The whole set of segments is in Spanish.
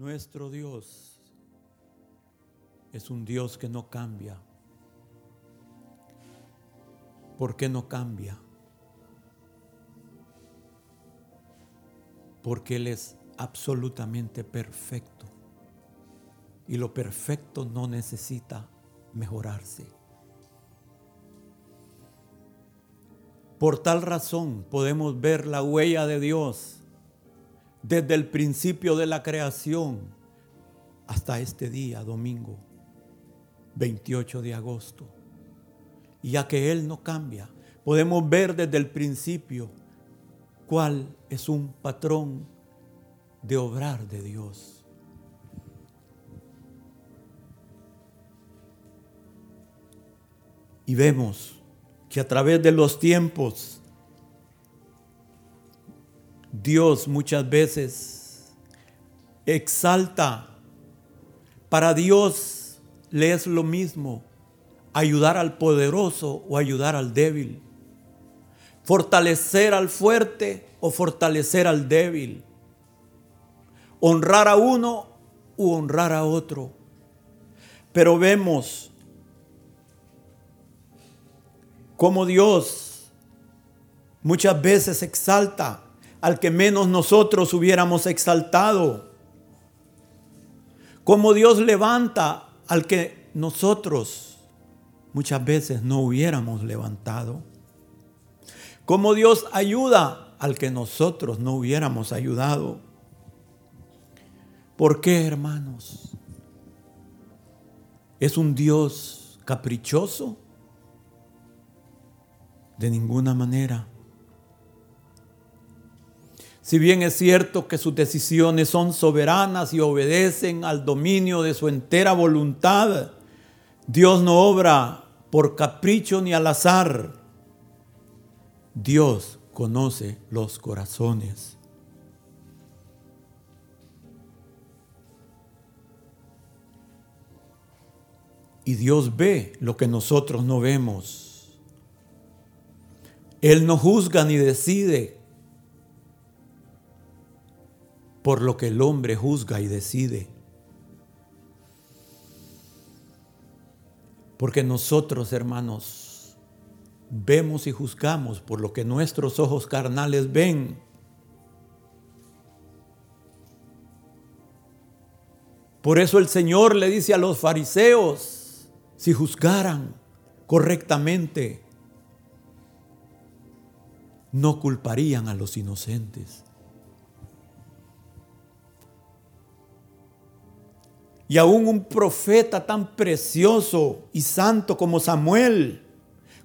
Nuestro Dios es un Dios que no cambia. ¿Por qué no cambia? Porque Él es absolutamente perfecto. Y lo perfecto no necesita mejorarse. Por tal razón podemos ver la huella de Dios desde el principio de la creación hasta este día, domingo 28 de agosto. Y ya que Él no cambia, podemos ver desde el principio cuál es un patrón de obrar de Dios. Y vemos que a través de los tiempos, Dios muchas veces exalta. Para Dios le es lo mismo ayudar al poderoso o ayudar al débil. Fortalecer al fuerte o fortalecer al débil. Honrar a uno u honrar a otro. Pero vemos cómo Dios muchas veces exalta al que menos nosotros hubiéramos exaltado. Como Dios levanta al que nosotros muchas veces no hubiéramos levantado. Como Dios ayuda al que nosotros no hubiéramos ayudado. ¿Por qué, hermanos? ¿Es un Dios caprichoso? De ninguna manera. Si bien es cierto que sus decisiones son soberanas y obedecen al dominio de su entera voluntad, Dios no obra por capricho ni al azar. Dios conoce los corazones. Y Dios ve lo que nosotros no vemos. Él no juzga ni decide por lo que el hombre juzga y decide. Porque nosotros, hermanos, vemos y juzgamos por lo que nuestros ojos carnales ven. Por eso el Señor le dice a los fariseos, si juzgaran correctamente, no culparían a los inocentes. Y aún un profeta tan precioso y santo como Samuel,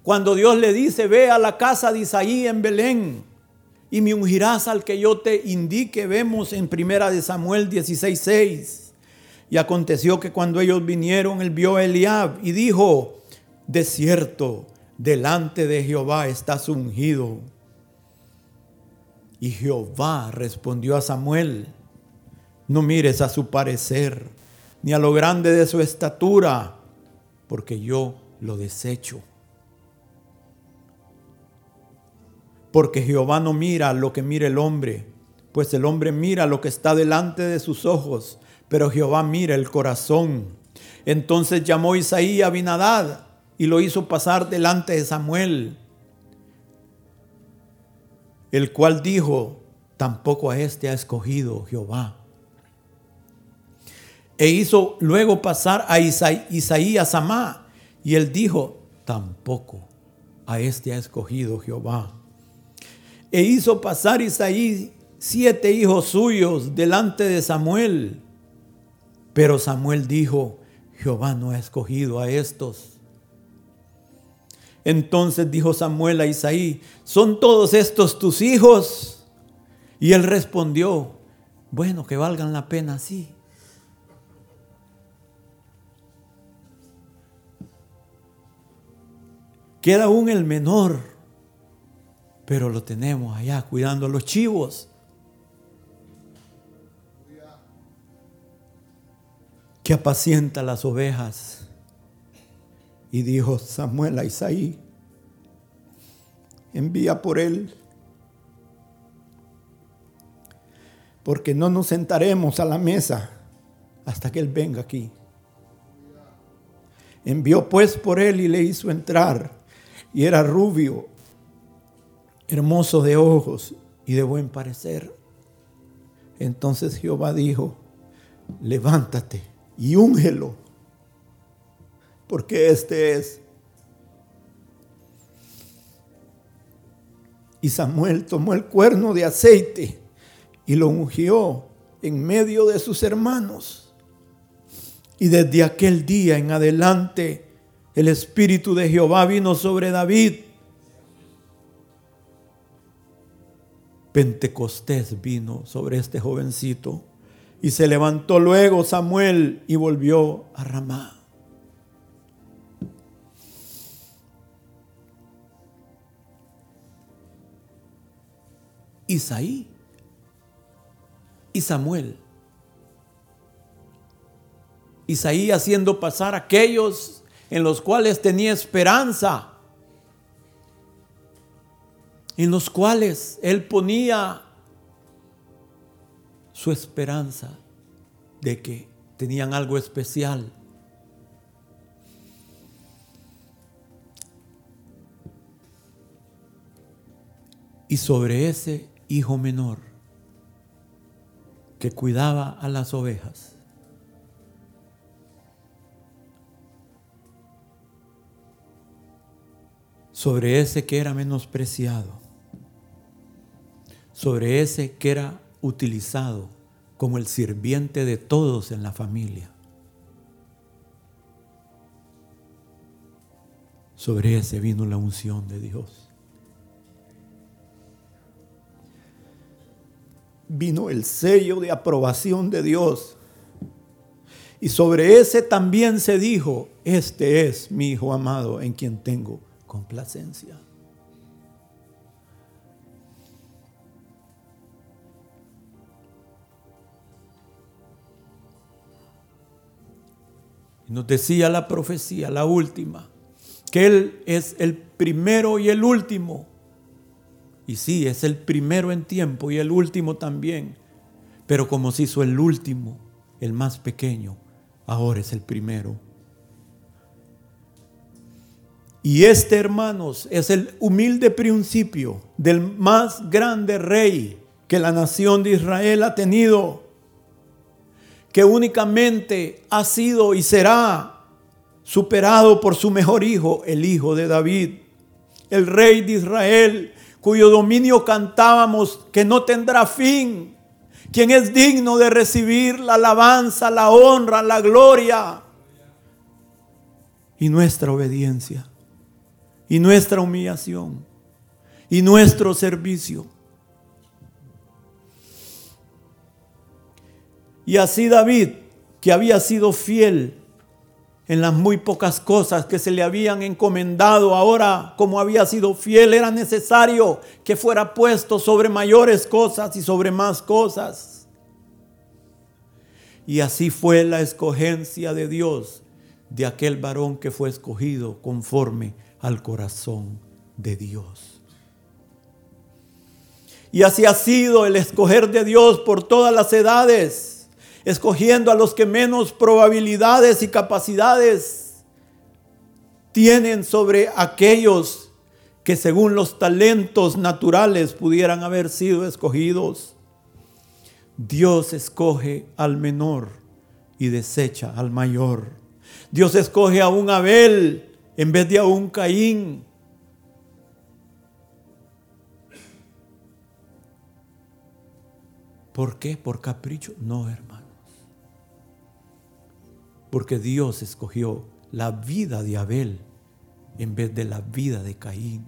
cuando Dios le dice, ve a la casa de Isaí en Belén y me ungirás al que yo te indique, vemos en primera de Samuel 16:6. Y aconteció que cuando ellos vinieron, él vio a Eliab y dijo, de cierto, delante de Jehová estás ungido. Y Jehová respondió a Samuel, no mires a su parecer ni a lo grande de su estatura, porque yo lo desecho. Porque Jehová no mira lo que mira el hombre, pues el hombre mira lo que está delante de sus ojos, pero Jehová mira el corazón. Entonces llamó Isaí a Binadad y lo hizo pasar delante de Samuel, el cual dijo, tampoco a este ha escogido Jehová e hizo luego pasar a Isaí, a Samá. Y él dijo, tampoco a este ha escogido Jehová. E hizo pasar Isaí siete hijos suyos delante de Samuel. Pero Samuel dijo, Jehová no ha escogido a estos. Entonces dijo Samuel a Isaí, ¿son todos estos tus hijos? Y él respondió, bueno, que valgan la pena, sí. Queda aún el menor, pero lo tenemos allá cuidando a los chivos. Que apacienta las ovejas. Y dijo Samuel a Isaí, envía por él, porque no nos sentaremos a la mesa hasta que él venga aquí. Envió pues por él y le hizo entrar. Y era rubio, hermoso de ojos y de buen parecer. Entonces Jehová dijo, levántate y úngelo, porque este es. Y Samuel tomó el cuerno de aceite y lo ungió en medio de sus hermanos. Y desde aquel día en adelante el Espíritu de Jehová vino sobre David. Pentecostés vino sobre este jovencito. Y se levantó luego Samuel y volvió a Ramá. Isaí y Samuel Isaías haciendo pasar aquellos en los cuales tenía esperanza, en los cuales él ponía su esperanza de que tenían algo especial. Y sobre ese hijo menor que cuidaba a las ovejas, sobre ese que era menospreciado, sobre ese que era utilizado como el sirviente de todos en la familia. Sobre ese vino la unción de Dios. Vino el sello de aprobación de Dios. Y sobre ese también se dijo, este es mi Hijo amado en quien tengo complacencia. Nos decía la profecía, la última, que Él es el primero y el último. Y sí, es el primero en tiempo y el último también. Pero como se hizo el último, el más pequeño, ahora es el primero y este, hermanos, es el humilde principio del más grande rey que la nación de Israel ha tenido, que únicamente ha sido y será superado por su mejor hijo, el hijo de David, el rey de Israel, cuyo dominio cantábamos que no tendrá fin, quien es digno de recibir la alabanza, la honra, la gloria y nuestra obediencia y nuestra humillación y nuestro servicio. Y así David, que había sido fiel en las muy pocas cosas que se le habían encomendado, ahora como había sido fiel, era necesario que fuera puesto sobre mayores cosas y sobre más cosas. Y así fue la escogencia de Dios de aquel varón que fue escogido conforme al corazón de Dios. Y así ha sido el escoger de Dios por todas las edades, escogiendo a los que menos probabilidades y capacidades tienen sobre aquellos que según los talentos naturales pudieran haber sido escogidos. Dios escoge al menor y desecha al mayor. Dios escoge a un Abel en vez de a un Caín. ¿Por qué? ¿Por capricho? No, hermanos. Porque Dios escogió la vida de Abel en vez de la vida de Caín.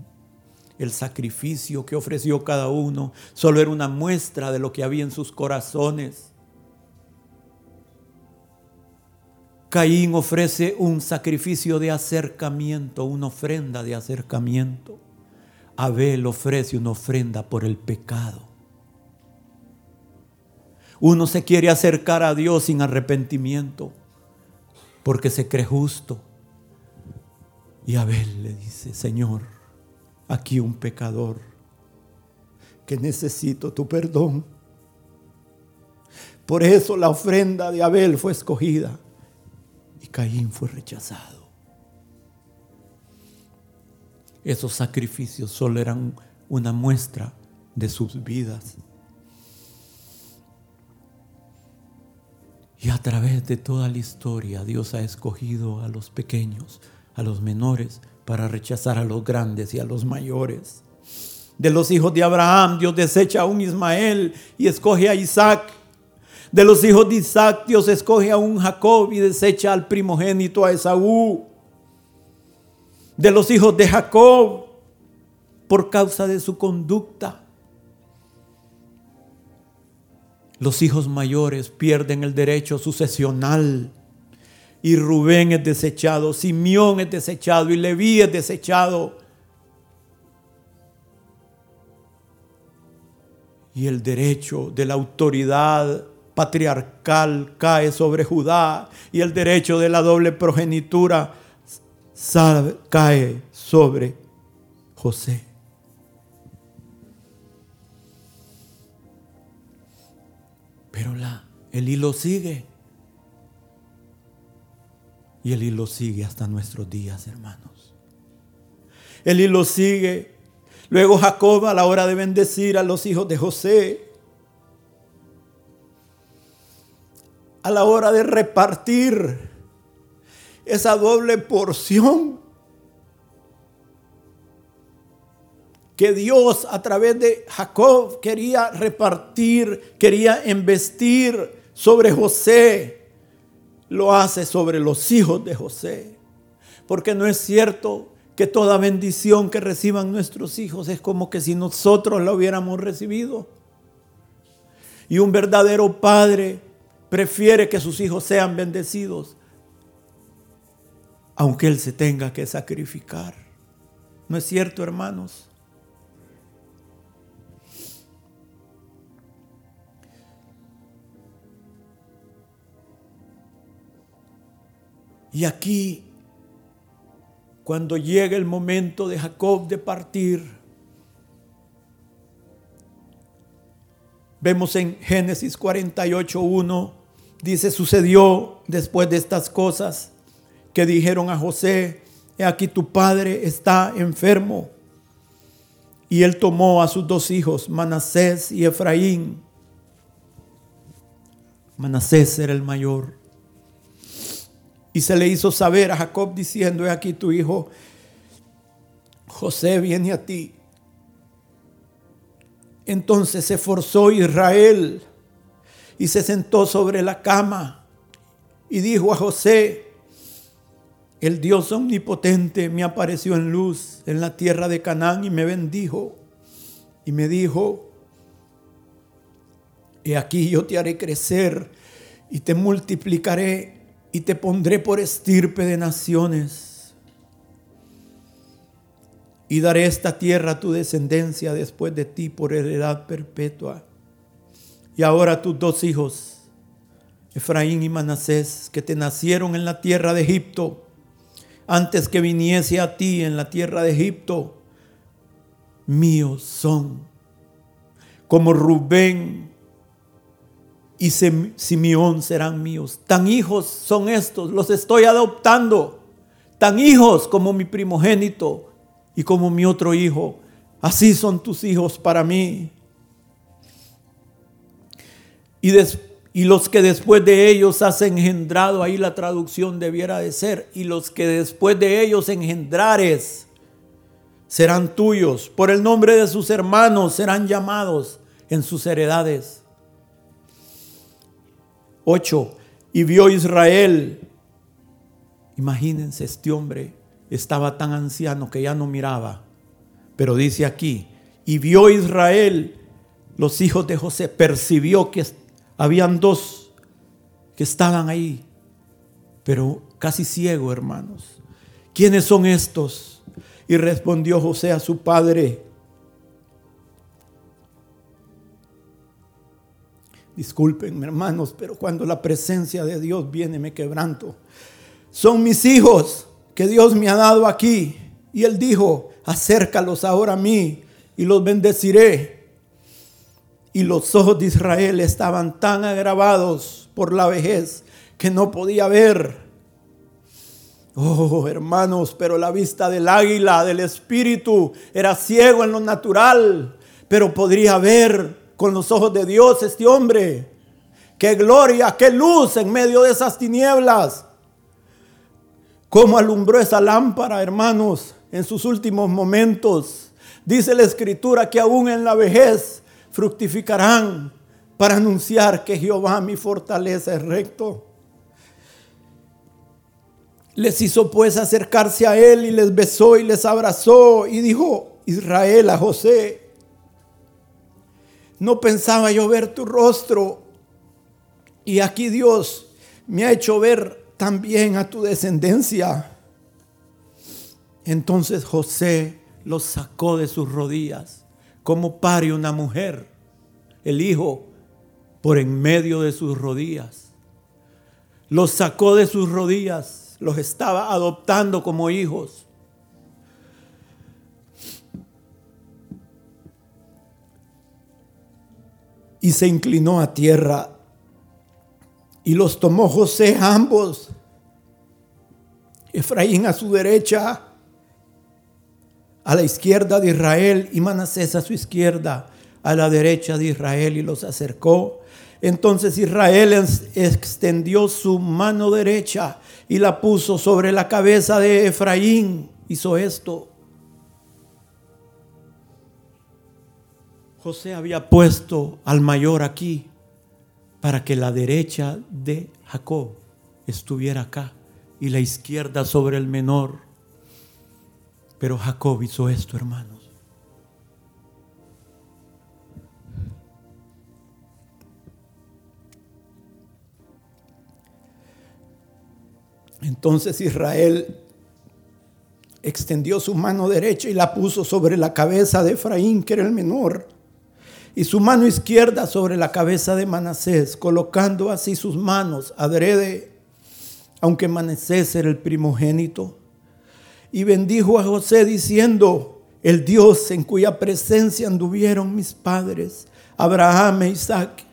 El sacrificio que ofreció cada uno solo era una muestra de lo que había en sus corazones. Caín ofrece un sacrificio de acercamiento, una ofrenda de acercamiento. Abel ofrece una ofrenda por el pecado. Uno se quiere acercar a Dios sin arrepentimiento porque se cree justo. Y Abel le dice, Señor, aquí un pecador que necesito tu perdón. Por eso la ofrenda de Abel fue escogida Caín fue rechazado. Esos sacrificios solo eran una muestra de sus vidas. Y a través de toda la historia Dios ha escogido a los pequeños, a los menores, para rechazar a los grandes y a los mayores. De los hijos de Abraham Dios desecha a un Ismael y escoge a Isaac. De los hijos de Isaac Dios escoge a un Jacob y desecha al primogénito a Esaú. De los hijos de Jacob, por causa de su conducta, los hijos mayores pierden el derecho sucesional. Y Rubén es desechado, Simeón es desechado y Leví es desechado. Y el derecho de la autoridad patriarcal cae sobre Judá y el derecho de la doble progenitura cae sobre José. Pero la, el hilo sigue. Y el hilo sigue hasta nuestros días, hermanos. El hilo sigue. Luego Jacob a la hora de bendecir a los hijos de José, a la hora de repartir esa doble porción que Dios a través de Jacob quería repartir, quería investir sobre José, lo hace sobre los hijos de José. Porque no es cierto que toda bendición que reciban nuestros hijos es como que si nosotros la hubiéramos recibido. Y un verdadero padre prefiere que sus hijos sean bendecidos, aunque él se tenga que sacrificar. ¿No es cierto, hermanos? Y aquí, cuando llega el momento de Jacob de partir, vemos en Génesis 48.1, dice, sucedió después de estas cosas que dijeron a José, he aquí tu padre está enfermo. Y él tomó a sus dos hijos, Manasés y Efraín. Manasés era el mayor y se le hizo saber a Jacob diciendo, he aquí tu hijo José viene a ti. Entonces se forzó Israel y se sentó sobre la cama y dijo a José, el Dios omnipotente me apareció en luz en la tierra de Canaán y me bendijo y me dijo, he aquí yo te haré crecer y te multiplicaré y te pondré por estirpe de naciones. Y daré esta tierra a tu descendencia después de ti por heredad perpetua. Y ahora tus dos hijos, Efraín y Manasés, que te nacieron en la tierra de Egipto, antes que viniese a ti en la tierra de Egipto, míos son. Como Rubén y Simeón serán míos. Tan hijos son estos, los estoy adoptando. Tan hijos como mi primogénito y como mi otro hijo. Así son tus hijos para mí. Y, y los que después de ellos has engendrado, ahí la traducción debiera de ser, y los que después de ellos engendrares serán tuyos. Por el nombre de sus hermanos serán llamados en sus heredades. 8. Y vio Israel. Imagínense, este hombre estaba tan anciano que ya no miraba. Pero dice aquí, y vio Israel, los hijos de José, percibió que habían dos que estaban ahí, pero casi ciego, hermanos. ¿Quiénes son estos? Y respondió José a su padre, Disculpen, hermanos, pero cuando la presencia de Dios viene me quebranto. Son mis hijos que Dios me ha dado aquí. Y él dijo, acércalos ahora a mí y los bendeciré. Y los ojos de Israel estaban tan agravados por la vejez que no podía ver. Oh, hermanos, pero la vista del águila, del espíritu, era ciego en lo natural, pero podría ver con los ojos de Dios este hombre. Qué gloria, qué luz en medio de esas tinieblas. Cómo alumbró esa lámpara, hermanos, en sus últimos momentos. Dice la escritura que aún en la vejez fructificarán para anunciar que Jehová mi fortaleza es recto. Les hizo pues acercarse a él y les besó y les abrazó y dijo Israel a José, no pensaba yo ver tu rostro y aquí Dios me ha hecho ver también a tu descendencia. Entonces José los sacó de sus rodillas, como pare una mujer, el hijo, por en medio de sus rodillas. Los sacó de sus rodillas los estaba adoptando como hijos. Y se inclinó a tierra y los tomó José ambos, Efraín a su derecha, a la izquierda de Israel y Manasés a su izquierda, a la derecha de Israel y los acercó. Entonces Israel extendió su mano derecha y la puso sobre la cabeza de Efraín. Hizo esto. José había puesto al mayor aquí para que la derecha de Jacob estuviera acá y la izquierda sobre el menor. Pero Jacob hizo esto, hermanos. Entonces Israel extendió su mano derecha y la puso sobre la cabeza de Efraín, que era el menor, y su mano izquierda sobre la cabeza de Manasés, colocando así sus manos adrede, aunque Manasés era el primogénito. Y bendijo a José diciendo, el Dios en cuya presencia anduvieron mis padres, Abraham e Isaac,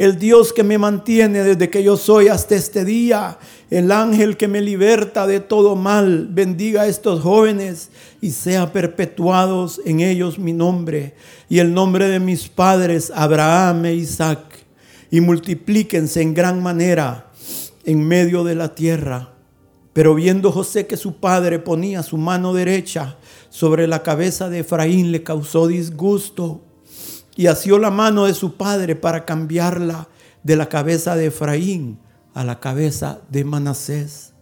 el Dios que me mantiene desde que yo soy hasta este día, el ángel que me liberta de todo mal, bendiga a estos jóvenes y sea perpetuados en ellos mi nombre y el nombre de mis padres Abraham e Isaac, y multiplíquense en gran manera en medio de la tierra. Pero viendo José que su padre ponía su mano derecha sobre la cabeza de Efraín, le causó disgusto y asió la mano de su padre para cambiarla de la cabeza de Efraín a la cabeza de Manasés.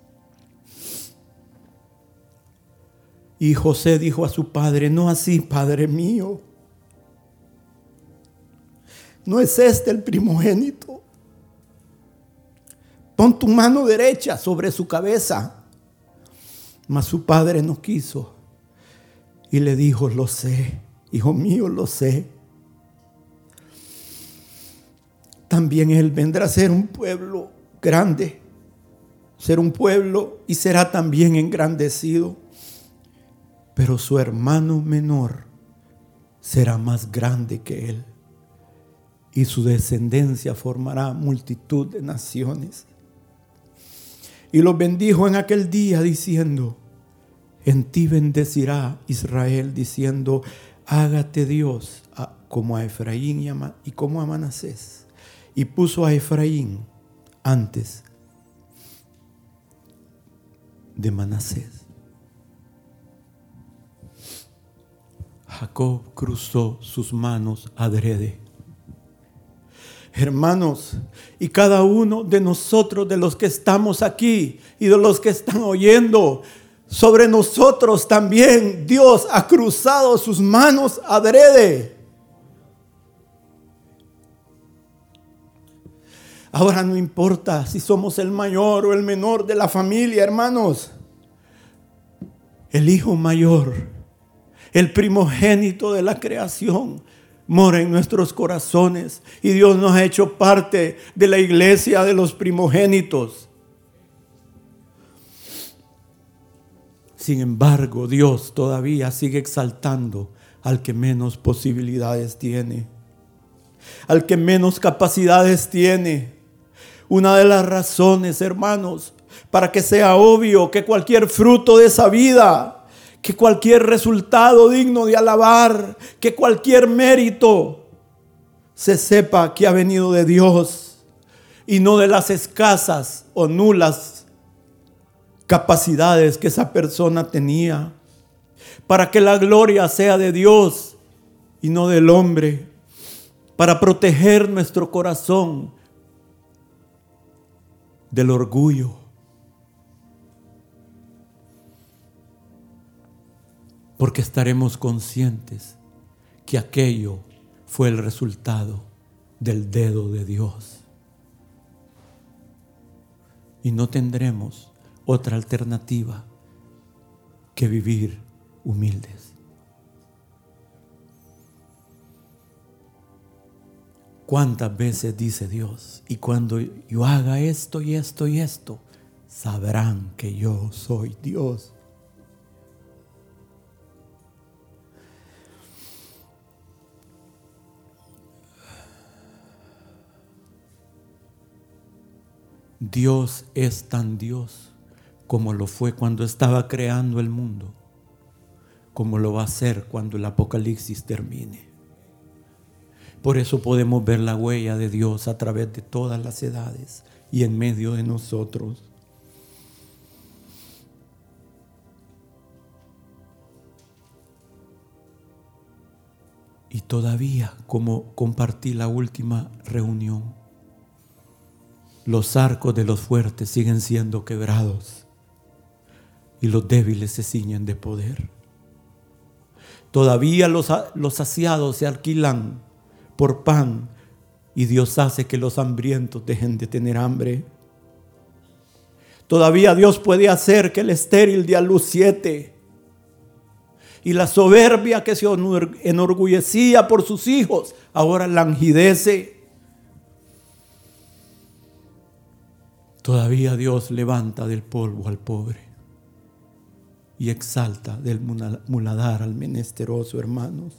Y José dijo a su padre, no así, padre mío. No es este el primogénito. Pon tu mano derecha sobre su cabeza. Mas su padre no quiso. Y le dijo, lo sé, hijo mío, lo sé. también Él vendrá a ser un pueblo grande, ser un pueblo y será también engrandecido. Pero su hermano menor será más grande que Él y su descendencia formará multitud de naciones. Y los bendijo en aquel día diciendo, en ti bendecirá Israel, diciendo, hágate Dios como a Efraín y como a Manasés y puso a Efraín antes de Manasés. Jacob cruzó sus manos adrede. Hermanos, y cada uno de nosotros, de los que estamos aquí y de los que están oyendo, sobre nosotros también Dios ha cruzado sus manos adrede. Ahora no importa si somos el mayor o el menor de la familia, hermanos. El hijo mayor, el primogénito de la creación, mora en nuestros corazones y Dios nos ha hecho parte de la iglesia de los primogénitos. Sin embargo, Dios todavía sigue exaltando al que menos posibilidades tiene. al que menos capacidades tiene. Una de las razones, hermanos, para que sea obvio que cualquier fruto de esa vida, que cualquier resultado digno de alabar, que cualquier mérito se sepa que ha venido de Dios y no de las escasas o nulas capacidades que esa persona tenía. Para que la gloria sea de Dios y no del hombre. Para proteger nuestro corazón del orgullo. Porque estaremos conscientes que aquello fue el resultado del dedo de Dios. Y no tendremos otra alternativa que vivir humildes. ¿Cuántas veces dice Dios? Y cuando yo haga esto y esto y esto, sabrán que yo soy Dios. Dios es tan Dios como lo fue cuando estaba creando el mundo, como lo va a ser cuando el Apocalipsis termine. Por eso podemos ver la huella de Dios a través de todas las edades y en medio de nosotros. Y todavía, como compartí la última reunión, los arcos de los fuertes siguen siendo quebrados y los débiles se ciñen de poder. Todavía los, los saciados se alquilan por pan y Dios hace que los hambrientos dejen de tener hambre. Todavía Dios puede hacer que el estéril dé a luz siete. Y la soberbia que se enorgullecía por sus hijos, ahora languidece. Todavía Dios levanta del polvo al pobre y exalta del muladar al menesteroso, hermanos.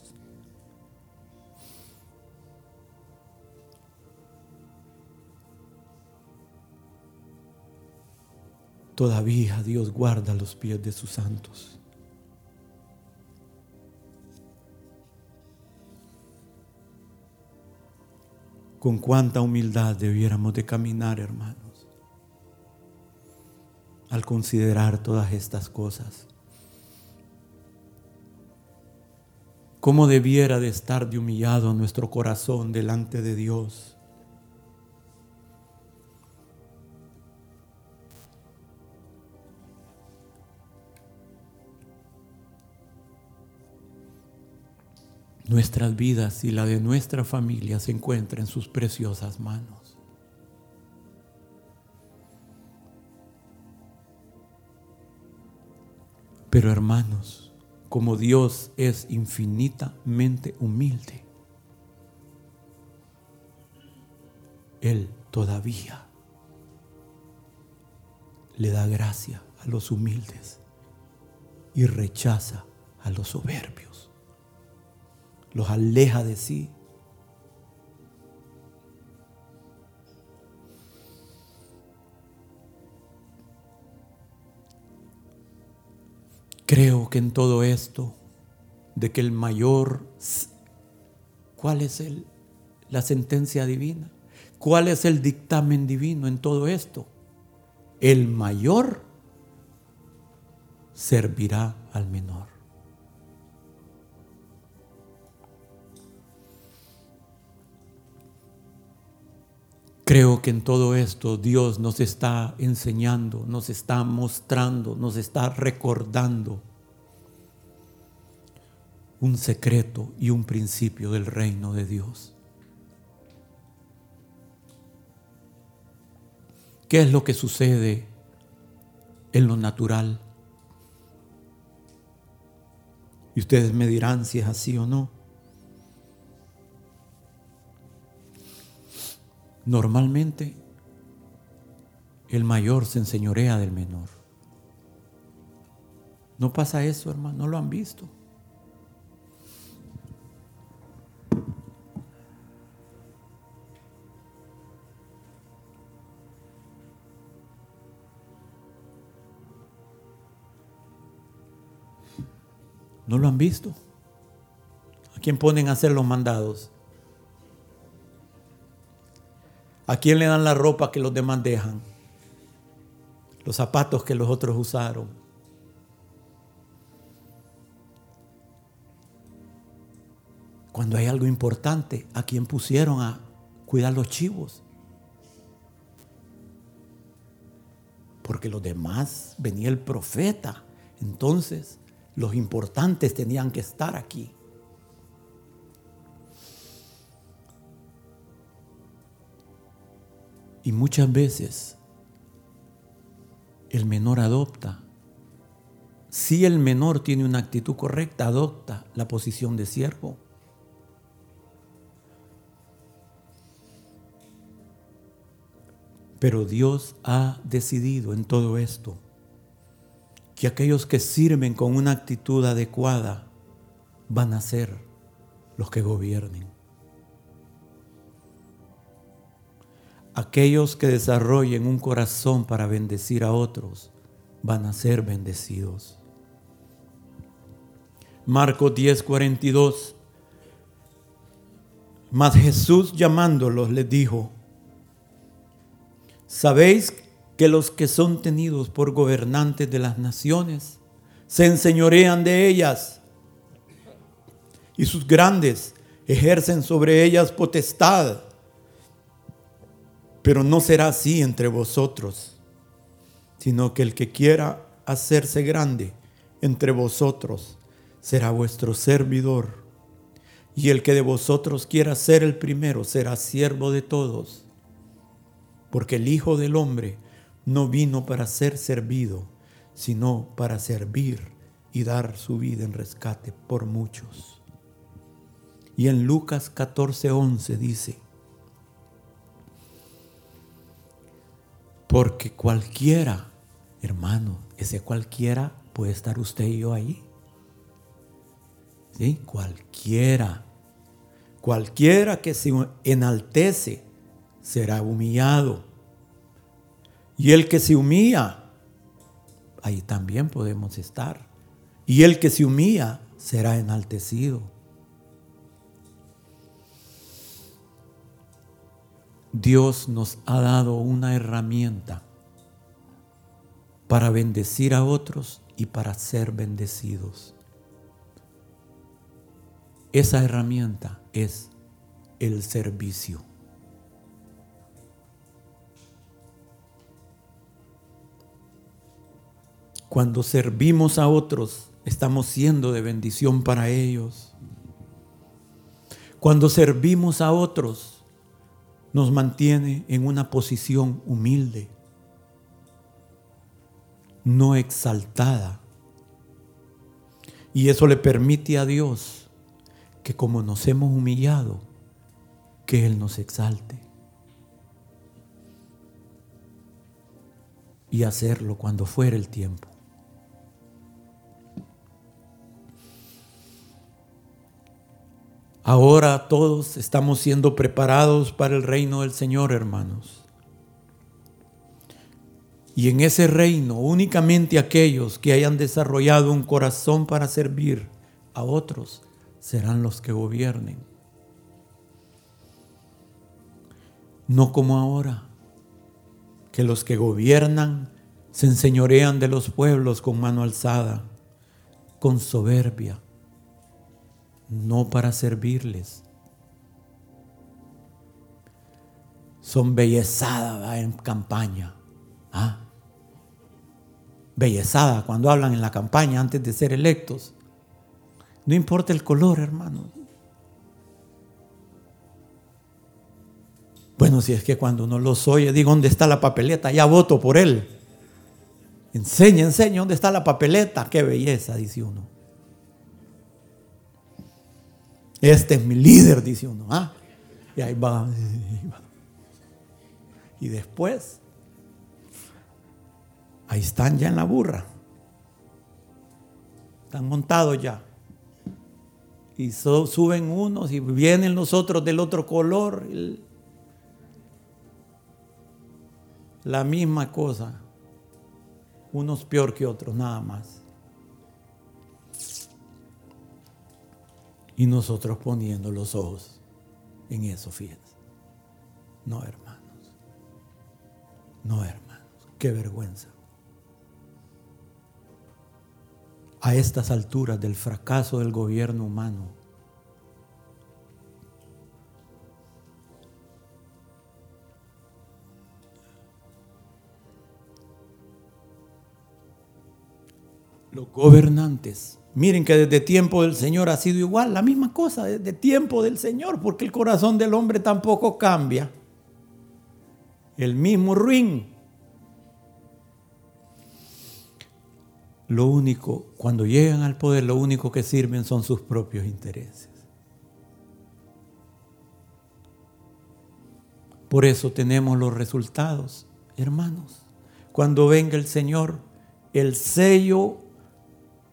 todavía Dios guarda los pies de sus santos. Con cuánta humildad debiéramos de caminar, hermanos, al considerar todas estas cosas. ¿Cómo debiera de estar de humillado nuestro corazón delante de Dios? nuestras vidas y la de nuestra familia se encuentra en sus preciosas manos. Pero hermanos, como Dios es infinitamente humilde, Él todavía le da gracia a los humildes y rechaza a los soberbios los aleja de sí. Creo que en todo esto, de que el mayor, ¿cuál es el, la sentencia divina? ¿Cuál es el dictamen divino en todo esto? El mayor servirá al menor. Creo que en todo esto Dios nos está enseñando, nos está mostrando, nos está recordando un secreto y un principio del reino de Dios. ¿Qué es lo que sucede en lo natural? Y ustedes me dirán si es así o no. Normalmente el mayor se enseñorea del menor. No pasa eso, hermano, no lo han visto. ¿No lo han visto? ¿A quién ponen a hacer los mandados? ¿A quién le dan la ropa que los demás dejan? Los zapatos que los otros usaron. Cuando hay algo importante, ¿a quién pusieron a cuidar los chivos? Porque los demás venía el profeta. Entonces, los importantes tenían que estar aquí. Y muchas veces el menor adopta. Si el menor tiene una actitud correcta, adopta la posición de siervo. Pero Dios ha decidido en todo esto que aquellos que sirven con una actitud adecuada van a ser los que gobiernen. Aquellos que desarrollen un corazón para bendecir a otros van a ser bendecidos. Marcos 10:42. Mas Jesús llamándolos les dijo, ¿sabéis que los que son tenidos por gobernantes de las naciones se enseñorean de ellas? Y sus grandes ejercen sobre ellas potestad pero no será así entre vosotros, sino que el que quiera hacerse grande entre vosotros será vuestro servidor. Y el que de vosotros quiera ser el primero será siervo de todos. Porque el Hijo del Hombre no vino para ser servido, sino para servir y dar su vida en rescate por muchos. Y en Lucas 14:11 dice, Porque cualquiera, hermano, ese cualquiera puede estar usted y yo ahí. ¿Sí? Cualquiera. Cualquiera que se enaltece será humillado. Y el que se humilla, ahí también podemos estar. Y el que se humilla será enaltecido. Dios nos ha dado una herramienta para bendecir a otros y para ser bendecidos. Esa herramienta es el servicio. Cuando servimos a otros, estamos siendo de bendición para ellos. Cuando servimos a otros, nos mantiene en una posición humilde, no exaltada. Y eso le permite a Dios que como nos hemos humillado, que Él nos exalte. Y hacerlo cuando fuera el tiempo. Ahora todos estamos siendo preparados para el reino del Señor, hermanos. Y en ese reino únicamente aquellos que hayan desarrollado un corazón para servir a otros serán los que gobiernen. No como ahora, que los que gobiernan se enseñorean de los pueblos con mano alzada, con soberbia no para servirles. Son bellezadas en campaña. ¿Ah? Bellezada cuando hablan en la campaña antes de ser electos. No importa el color, hermano. Bueno, si es que cuando uno los oye, digo, ¿dónde está la papeleta? Ya voto por él. Enseña, enseña, ¿dónde está la papeleta? Qué belleza, dice uno. Este es mi líder, dice uno. ¿ah? Y ahí va, Y después, ahí están ya en la burra. Están montados ya. Y suben unos y vienen los otros del otro color. La misma cosa. Unos peor que otros, nada más. Y nosotros poniendo los ojos en eso, fíjense. No, hermanos. No, hermanos. Qué vergüenza. A estas alturas del fracaso del gobierno humano, los gobernantes. Miren que desde tiempo del Señor ha sido igual, la misma cosa, desde tiempo del Señor, porque el corazón del hombre tampoco cambia. El mismo ruin. Lo único, cuando llegan al poder, lo único que sirven son sus propios intereses. Por eso tenemos los resultados, hermanos. Cuando venga el Señor, el sello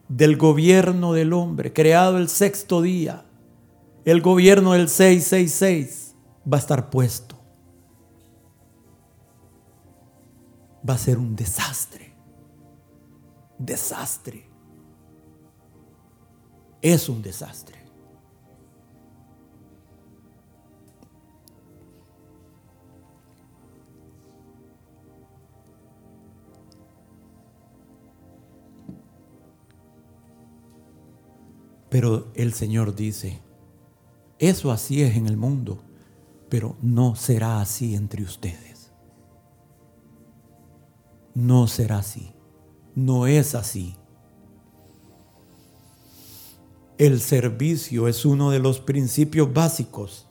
del gobierno del hombre, creado el sexto día, el gobierno del 666, va a estar puesto. Va a ser un desastre. Desastre. Es un desastre. Pero el Señor dice, eso así es en el mundo, pero no será así entre ustedes. No será así. No es así. El servicio es uno de los principios básicos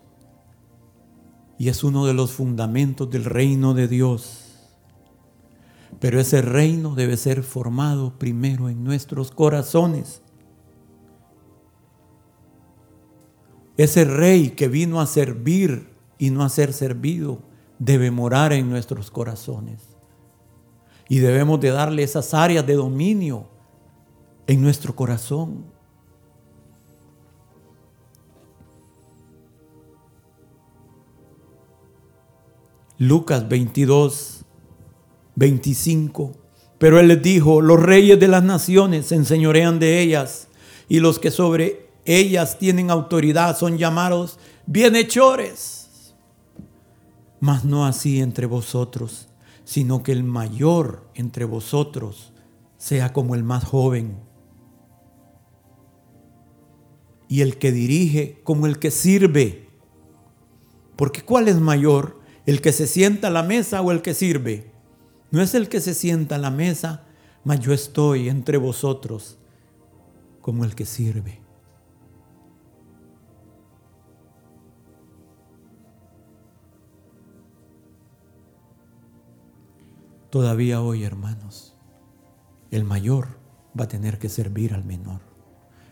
y es uno de los fundamentos del reino de Dios. Pero ese reino debe ser formado primero en nuestros corazones Ese rey que vino a servir y no a ser servido debe morar en nuestros corazones. Y debemos de darle esas áreas de dominio en nuestro corazón. Lucas 22, 25. Pero él les dijo, los reyes de las naciones se enseñorean de ellas y los que sobre ellas tienen autoridad, son llamados bienhechores. Mas no así entre vosotros, sino que el mayor entre vosotros sea como el más joven. Y el que dirige como el que sirve. Porque ¿cuál es mayor? ¿El que se sienta a la mesa o el que sirve? No es el que se sienta a la mesa, mas yo estoy entre vosotros como el que sirve. Todavía hoy, hermanos, el mayor va a tener que servir al menor,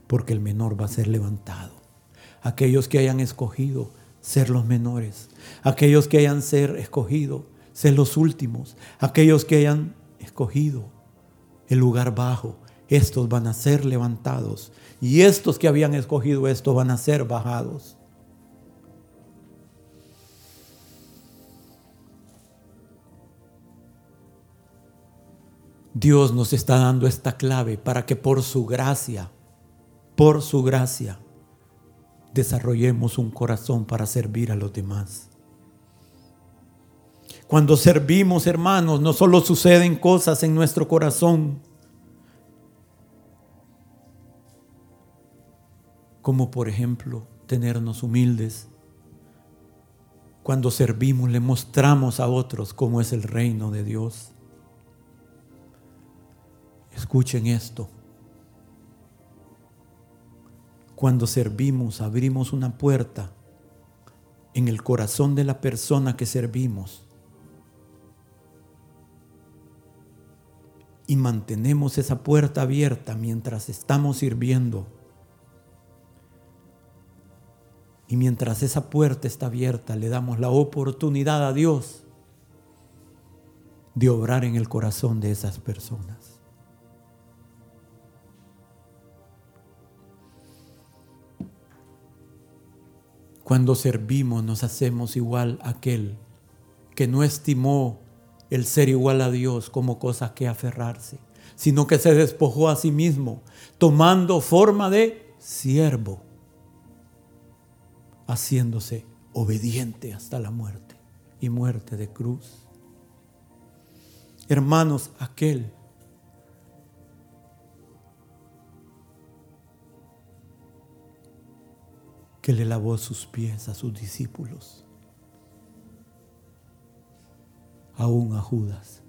porque el menor va a ser levantado. Aquellos que hayan escogido ser los menores, aquellos que hayan ser escogido ser los últimos, aquellos que hayan escogido el lugar bajo, estos van a ser levantados y estos que habían escogido esto van a ser bajados. Dios nos está dando esta clave para que por su gracia, por su gracia, desarrollemos un corazón para servir a los demás. Cuando servimos, hermanos, no solo suceden cosas en nuestro corazón, como por ejemplo tenernos humildes. Cuando servimos le mostramos a otros cómo es el reino de Dios. Escuchen esto. Cuando servimos, abrimos una puerta en el corazón de la persona que servimos y mantenemos esa puerta abierta mientras estamos sirviendo. Y mientras esa puerta está abierta, le damos la oportunidad a Dios de obrar en el corazón de esas personas. Cuando servimos nos hacemos igual a aquel que no estimó el ser igual a Dios como cosa que aferrarse, sino que se despojó a sí mismo, tomando forma de siervo. haciéndose obediente hasta la muerte y muerte de cruz. Hermanos, aquel que le lavó sus pies a sus discípulos, aún a Judas.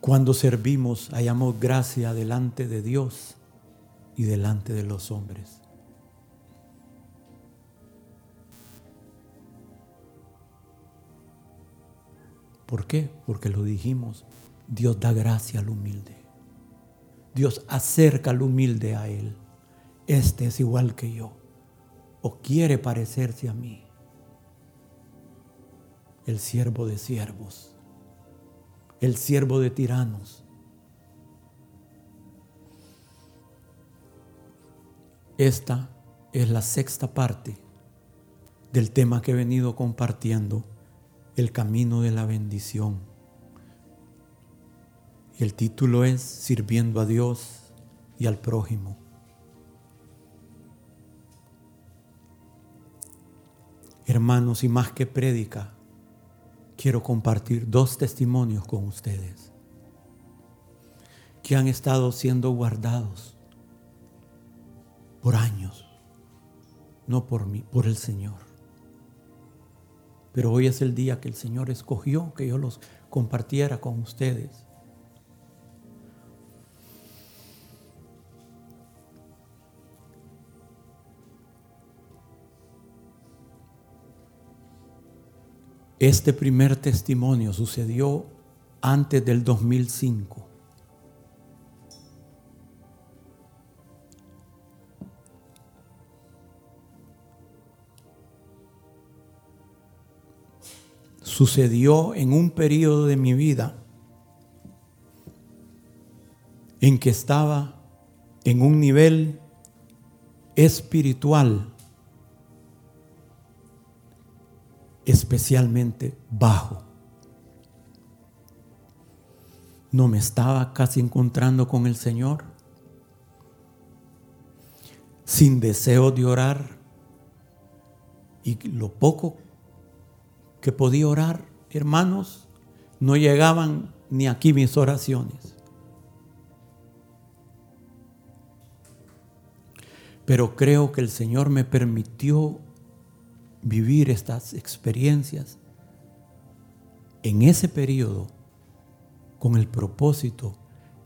Cuando servimos, hallamos gracia delante de Dios y delante de los hombres. ¿Por qué? Porque lo dijimos Dios da gracia al humilde. Dios acerca al humilde a Él. Este es igual que yo. O quiere parecerse a mí. El siervo de siervos. El siervo de tiranos. Esta es la sexta parte del tema que he venido compartiendo, el camino de la bendición. Y el título es Sirviendo a Dios y al prójimo. Hermanos, y más que prédica, quiero compartir dos testimonios con ustedes que han estado siendo guardados por años, no por mí, por el Señor. Pero hoy es el día que el Señor escogió que yo los compartiera con ustedes. Este primer testimonio sucedió antes del 2005. Sucedió en un periodo de mi vida en que estaba en un nivel espiritual especialmente bajo. No me estaba casi encontrando con el Señor, sin deseo de orar, y lo poco que podía orar, hermanos, no llegaban ni aquí mis oraciones. Pero creo que el Señor me permitió vivir estas experiencias en ese periodo con el propósito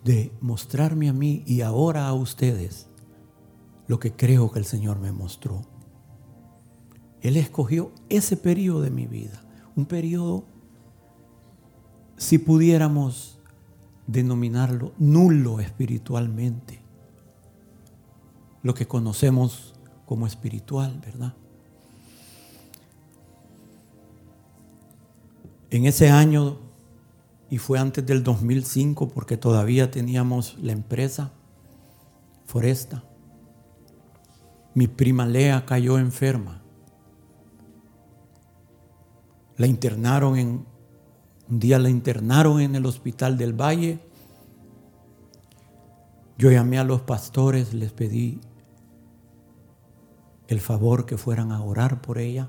de mostrarme a mí y ahora a ustedes lo que creo que el Señor me mostró. Él escogió ese periodo de mi vida, un periodo, si pudiéramos denominarlo, nulo espiritualmente, lo que conocemos como espiritual, ¿verdad? En ese año, y fue antes del 2005 porque todavía teníamos la empresa Foresta, mi prima Lea cayó enferma. La internaron en, un día la internaron en el hospital del Valle. Yo llamé a los pastores, les pedí el favor que fueran a orar por ella.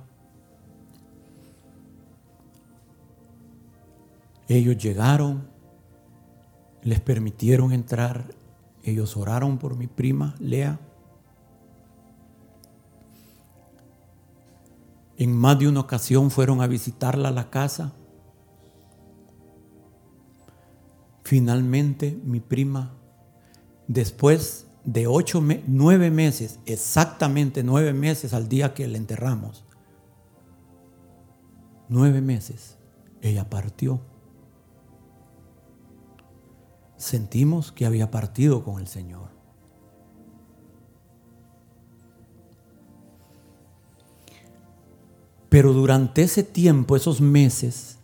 Ellos llegaron, les permitieron entrar, ellos oraron por mi prima Lea. En más de una ocasión fueron a visitarla a la casa. Finalmente mi prima, después de ocho, nueve meses, exactamente nueve meses al día que la enterramos, nueve meses, ella partió sentimos que había partido con el Señor. Pero durante ese tiempo, esos meses,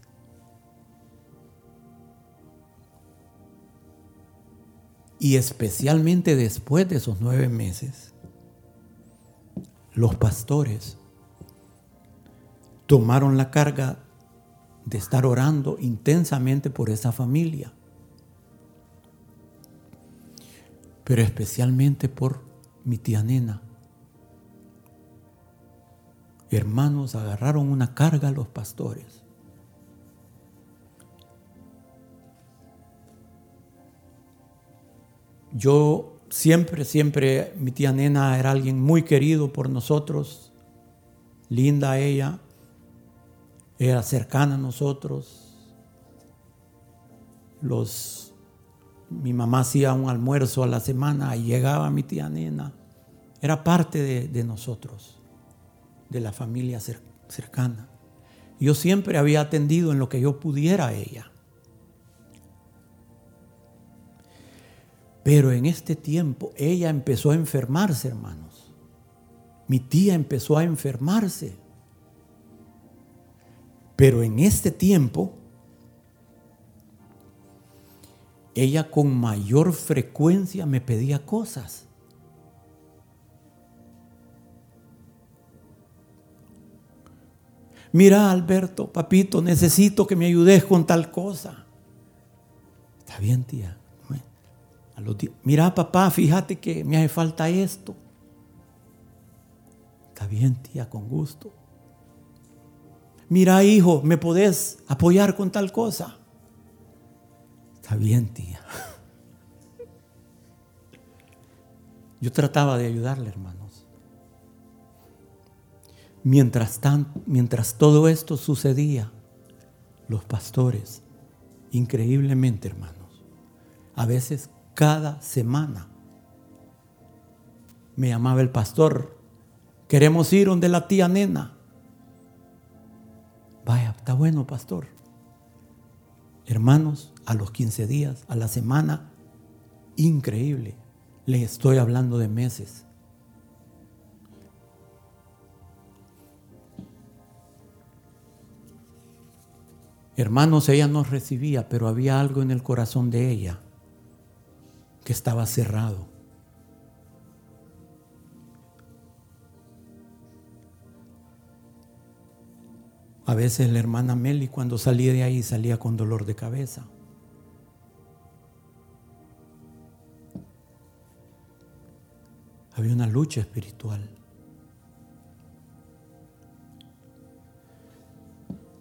y especialmente después de esos nueve meses, los pastores tomaron la carga de estar orando intensamente por esa familia pero especialmente por mi tía nena. Hermanos, agarraron una carga a los pastores. Yo siempre, siempre, mi tía nena era alguien muy querido por nosotros, linda ella, era cercana a nosotros. Los, mi mamá hacía un almuerzo a la semana y llegaba mi tía nena. Era parte de, de nosotros, de la familia cercana. Yo siempre había atendido en lo que yo pudiera a ella. Pero en este tiempo ella empezó a enfermarse, hermanos. Mi tía empezó a enfermarse. Pero en este tiempo, ella con mayor frecuencia me pedía cosas. Mira, Alberto, papito, necesito que me ayudes con tal cosa. Está bien, tía. Mira, papá, fíjate que me hace falta esto. Está bien, tía, con gusto. Mira, hijo, ¿me podés apoyar con tal cosa? Está bien, tía. Yo trataba de ayudarle, hermanos. Mientras, mientras todo esto sucedía, los pastores, increíblemente, hermanos, a veces cada semana. Me llamaba el pastor, queremos ir donde la tía nena. Vaya, está bueno, pastor. Hermanos, a los 15 días, a la semana, increíble. Les estoy hablando de meses. Hermanos, ella nos recibía, pero había algo en el corazón de ella que estaba cerrado. A veces la hermana Meli cuando salía de ahí salía con dolor de cabeza. Había una lucha espiritual.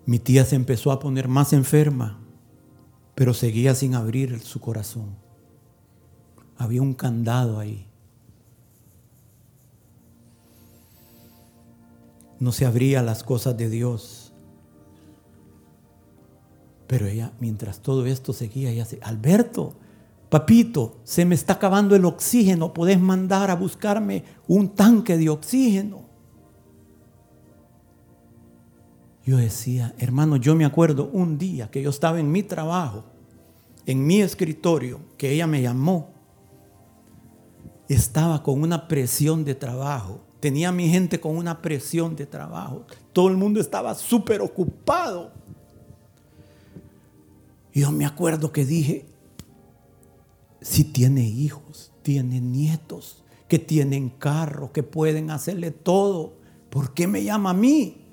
Mi tía se empezó a poner más enferma, pero seguía sin abrir su corazón. Había un candado ahí. No se abría las cosas de Dios. Pero ella, mientras todo esto seguía, ella dice, Alberto, papito, se me está acabando el oxígeno, podés mandar a buscarme un tanque de oxígeno. Yo decía, hermano, yo me acuerdo un día que yo estaba en mi trabajo, en mi escritorio, que ella me llamó estaba con una presión de trabajo. Tenía a mi gente con una presión de trabajo. Todo el mundo estaba súper ocupado. Yo me acuerdo que dije, si tiene hijos, tiene nietos, que tienen carro, que pueden hacerle todo, ¿por qué me llama a mí?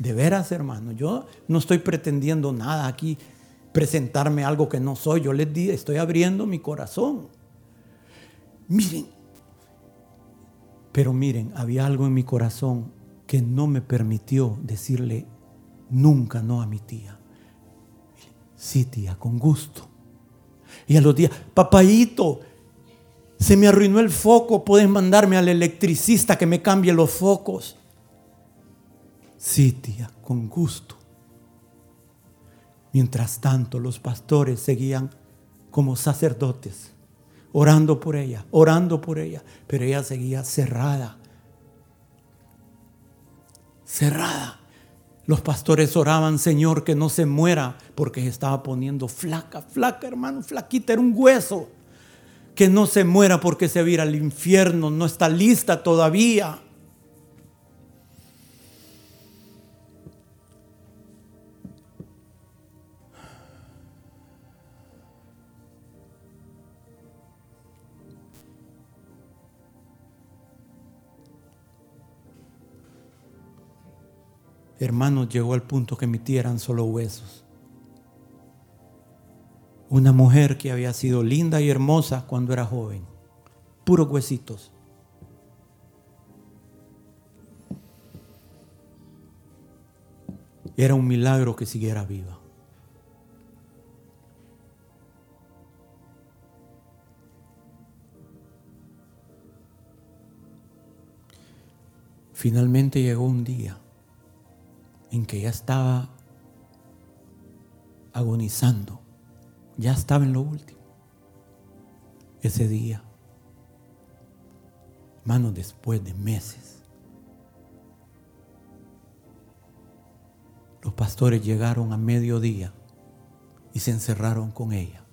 De veras, hermano, yo no estoy pretendiendo nada aquí, presentarme algo que no soy. Yo les di, estoy abriendo mi corazón. Miren, pero miren, había algo en mi corazón que no me permitió decirle nunca no a mi tía. Sí, tía, con gusto. Y a los días, papayito, se me arruinó el foco, puedes mandarme al electricista que me cambie los focos. Sí, tía, con gusto. Mientras tanto, los pastores seguían como sacerdotes orando por ella, orando por ella, pero ella seguía cerrada. Cerrada. Los pastores oraban, Señor, que no se muera, porque se estaba poniendo flaca, flaca, hermano, flaquita, era un hueso. Que no se muera porque se va al infierno, no está lista todavía. Hermanos, llegó al punto que mi eran solo huesos. Una mujer que había sido linda y hermosa cuando era joven. Puros huesitos. Era un milagro que siguiera viva. Finalmente llegó un día en que ya estaba agonizando, ya estaba en lo último. Ese día, hermano, después de meses, los pastores llegaron a mediodía y se encerraron con ella.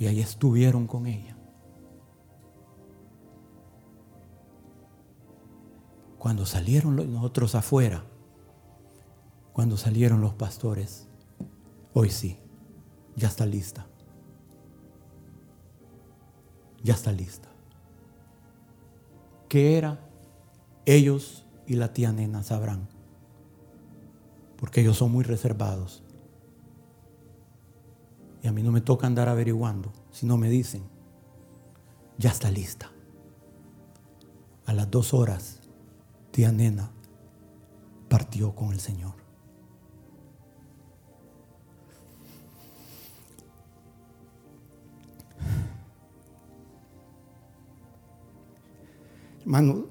Y ahí estuvieron con ella. Cuando salieron nosotros afuera, cuando salieron los pastores, hoy sí, ya está lista. Ya está lista. ¿Qué era? Ellos y la tía nena sabrán, porque ellos son muy reservados. Y a mí no me toca andar averiguando, si no me dicen, ya está lista. A las dos horas tía nena partió con el Señor. Hermano,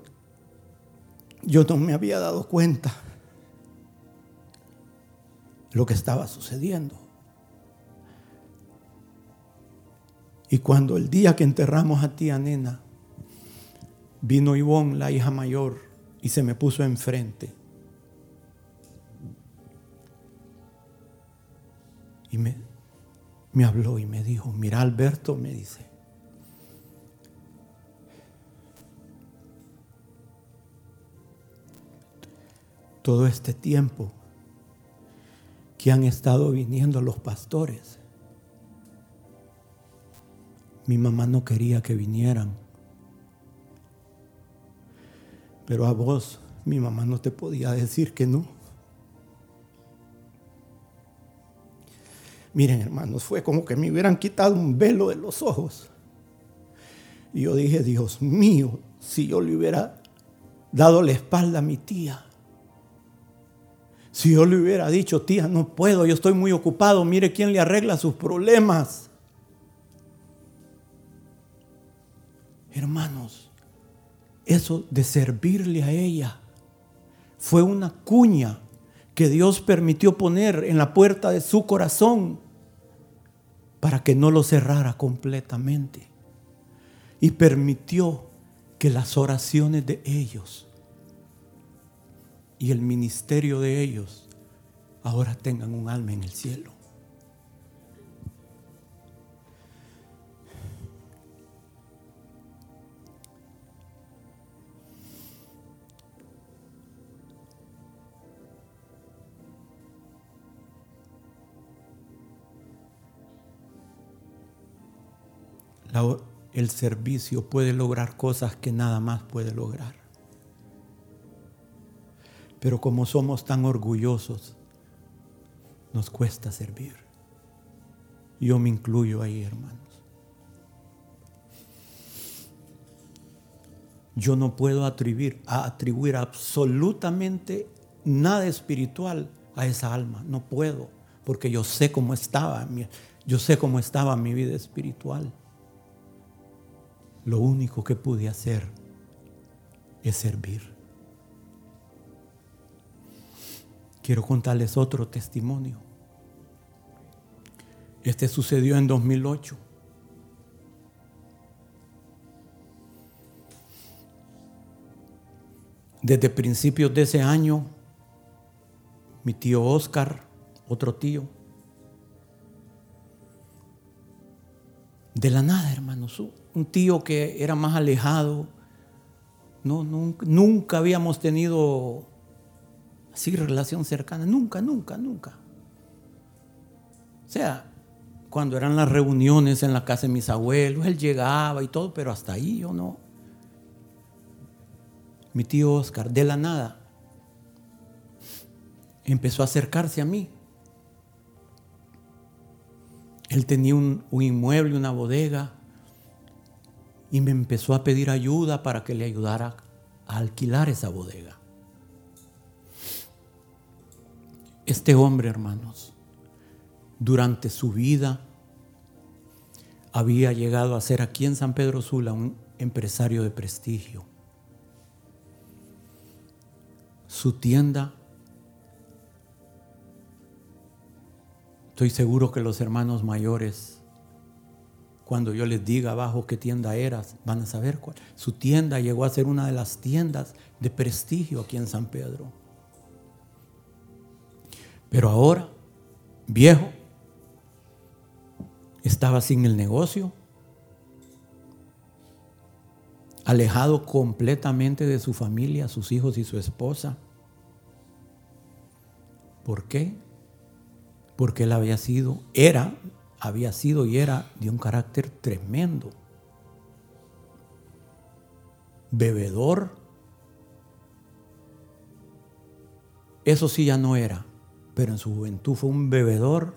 yo no me había dado cuenta lo que estaba sucediendo. Y cuando el día que enterramos a tía nena, vino Ivonne, la hija mayor, y se me puso enfrente. Y me, habló y me dijo, mira Alberto, me dice, todo este tiempo que han estado viniendo los pastores, mi mamá no quería que vinieran Pero a vos, mi mamá no te podía decir que no. Miren, hermanos, fue como que me hubieran quitado un velo de los ojos. Y yo dije, Dios mío, si yo le hubiera dado la espalda a mi tía. Si yo le hubiera dicho, tía, no puedo, yo estoy muy ocupado, mire quién le arregla sus problemas. Hermanos, eso de servirle a ella fue una cuña que Dios permitió poner en la puerta de su corazón para que no lo cerrara completamente. Y permitió que las oraciones de ellos y el ministerio de ellos ahora tengan un alma en el cielo. El servicio puede lograr cosas que nada más puede lograr. Pero como somos tan orgullosos, nos cuesta servir. Yo me incluyo ahí, hermanos. Yo no puedo atribuir, atribuir absolutamente nada espiritual a esa alma. No puedo, porque yo sé cómo estaba, yo sé cómo estaba mi vida espiritual lo único que pude hacer es servir. Quiero contarles otro testimonio. Este sucedió en 2008. Desde principios de ese año, mi tío Oscar, otro tío, de la nada, un tío que era más alejado. No, nunca, habíamos tenido así relación cercana, nunca, nunca, nunca. O sea, cuando eran las reuniones en la casa de mis abuelos, él llegaba y todo, pero hasta ahí yo no. Mi tío Oscar, de la nada, empezó a acercarse a mí. Él tenía un, un inmueble, una bodega, y me empezó a pedir ayuda para que le ayudara a alquilar esa bodega. Este hombre, hermanos, durante su vida había llegado a ser aquí en San Pedro Sula un empresario de prestigio. Su tienda, estoy seguro que los hermanos mayores, cuando yo les diga abajo qué tienda eras, van a saber cuál. Su tienda llegó a ser una de las tiendas de prestigio aquí en San Pedro. Pero ahora, viejo, estaba sin el negocio, alejado completamente de su familia, sus hijos y su esposa. ¿Por qué? Porque él había sido, era, había sido y era de un carácter tremendo. Bebedor. Eso sí ya no era pero en su juventud fue un bebedor.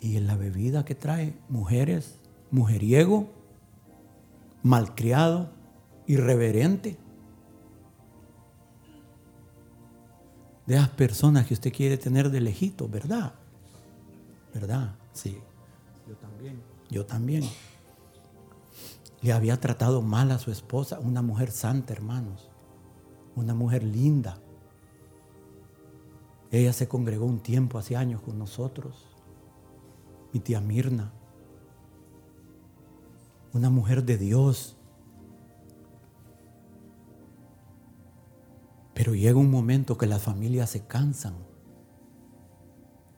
Y en la bebida que trae mujeres, mujeriego, malcriado, irreverente. De personas que usted quiere tener de lejito, ¿verdad? ¿Verdad? Sí. Yo también. Yo también. Le había tratado mal a su esposa, una mujer santa, hermanos una mujer linda. Ella se congregó un tiempo, hace años, con nosotros. Mi tía Mirna. Una mujer de Dios. Pero llega un momento que las familias se cansan.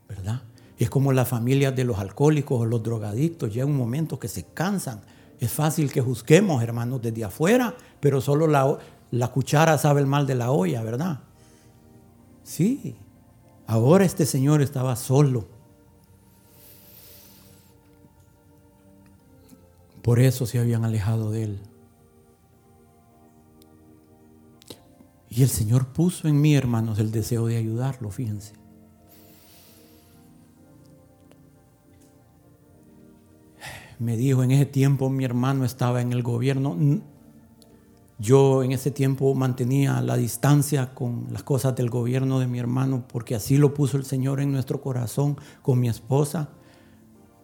¿Verdad? Es como las familias de los alcohólicos o los drogadictos. Llega un momento que se cansan. Es fácil que juzguemos, hermanos, desde afuera, pero solo la, la cuchara sabe el mal de la olla, ¿verdad? Sí. Ahora este señor estaba solo. Por eso se habían alejado de él. Y el Señor puso en mí, hermanos, el deseo de ayudarlo, fíjense. Me dijo, en ese tiempo mi hermano estaba en el gobierno. Yo en ese tiempo mantenía la distancia con las cosas del gobierno de mi hermano porque así lo puso el Señor en nuestro corazón con mi esposa.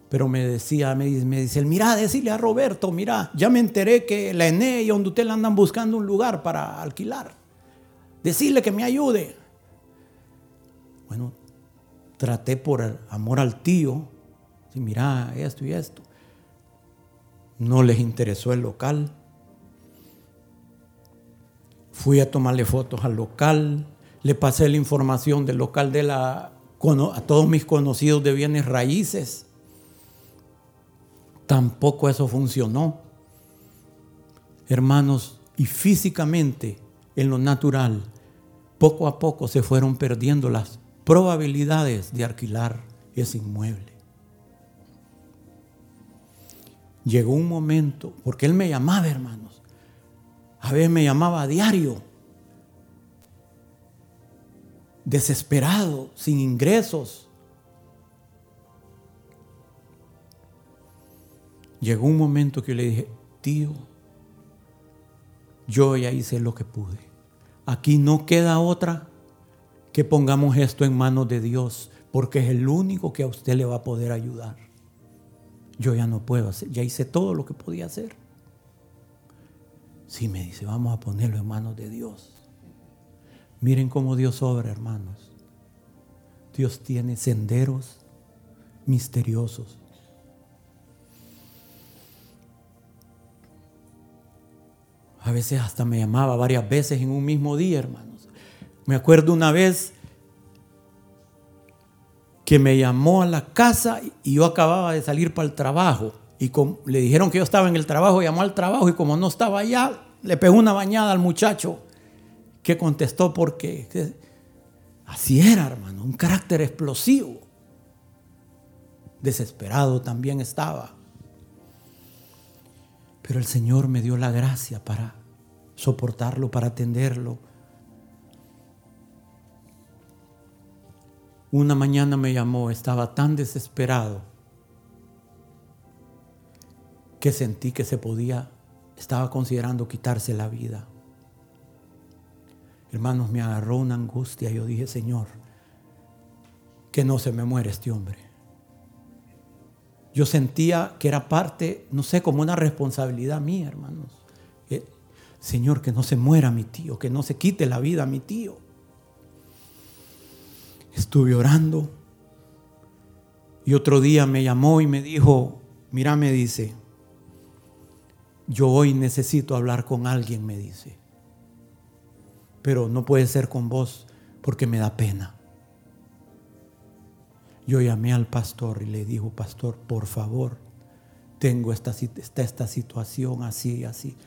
Pero me decía, me dice, me dice, mira, decirle a Roberto, mira, ya me enteré que la ENE y Hondutel andan buscando un lugar para alquilar. Decirle que me ayude. Bueno, traté por amor al tío, mira, esto y esto. No les interesó el local Fui a tomarle fotos al local, le pasé la información del local de la, a todos mis conocidos de bienes raíces. Tampoco eso funcionó. Hermanos, y físicamente, en lo natural, poco a poco se fueron perdiendo las probabilidades de alquilar ese inmueble. Llegó un momento, porque él me llamaba, hermanos, a veces me llamaba a diario, desesperado, sin ingresos. Llegó un momento que le dije, tío, yo ya hice lo que pude. Aquí no queda otra que pongamos esto en manos de Dios, porque es el único que a usted le va a poder ayudar. Yo ya no puedo hacer, ya hice todo lo que podía hacer. Sí, me dice, vamos a ponerlo en manos de Dios. Miren cómo Dios obra, hermanos. Dios tiene senderos misteriosos. A veces hasta me llamaba varias veces en un mismo día, hermanos. Me acuerdo una vez que me llamó a la casa y yo acababa de salir para el trabajo y le dijeron que yo estaba en el trabajo, llamó al trabajo y como no estaba allá, le pegó una bañada al muchacho que contestó porque así era, hermano, un carácter explosivo. Desesperado también estaba. Pero el Señor me dio la gracia para soportarlo, para atenderlo. Una mañana me llamó, estaba tan desesperado que sentí que se podía, estaba considerando quitarse la vida. Hermanos, me agarró una angustia. Yo dije, Señor, que no se me muere este hombre. Yo sentía que era parte, no sé, como una responsabilidad mía, hermanos. Señor, que no se muera mi tío, que no se quite la vida a mi tío. Estuve orando y otro día me llamó y me dijo, mira, me dice, yo hoy necesito hablar con alguien, me dice, pero no puede ser con vos porque me da pena. Yo llamé al pastor y le dijo, pastor, por favor, tengo esta, esta, esta situación así, así.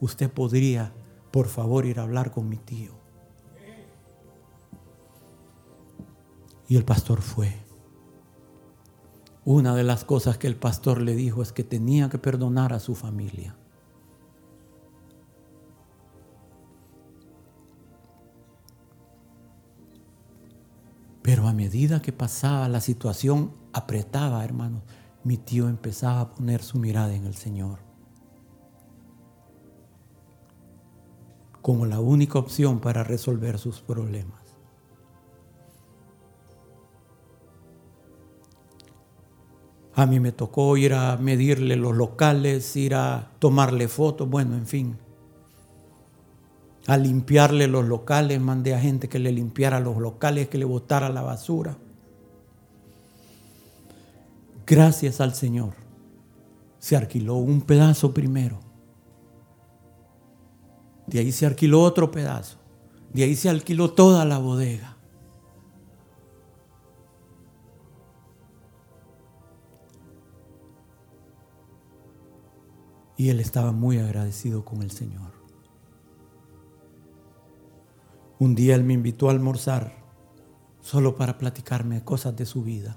Usted podría, por favor, ir a hablar con mi tío. Y el pastor fue. Una de las cosas que el pastor le dijo es que tenía que perdonar a su familia. Pero a medida que pasaba la situación apretaba, hermanos, mi tío empezaba a poner su mirada en el Señor. Como la única opción para resolver sus problemas. A mí me tocó ir a medirle los locales, ir a tomarle fotos, bueno, en fin a limpiarle los locales, mandé a gente que le limpiara los locales, que le botara la basura. Gracias al Señor. Se alquiló un pedazo primero. De ahí se alquiló otro pedazo. De ahí se alquiló toda la bodega. Y él estaba muy agradecido con el Señor. Un día él me invitó a almorzar solo para platicarme cosas de su vida.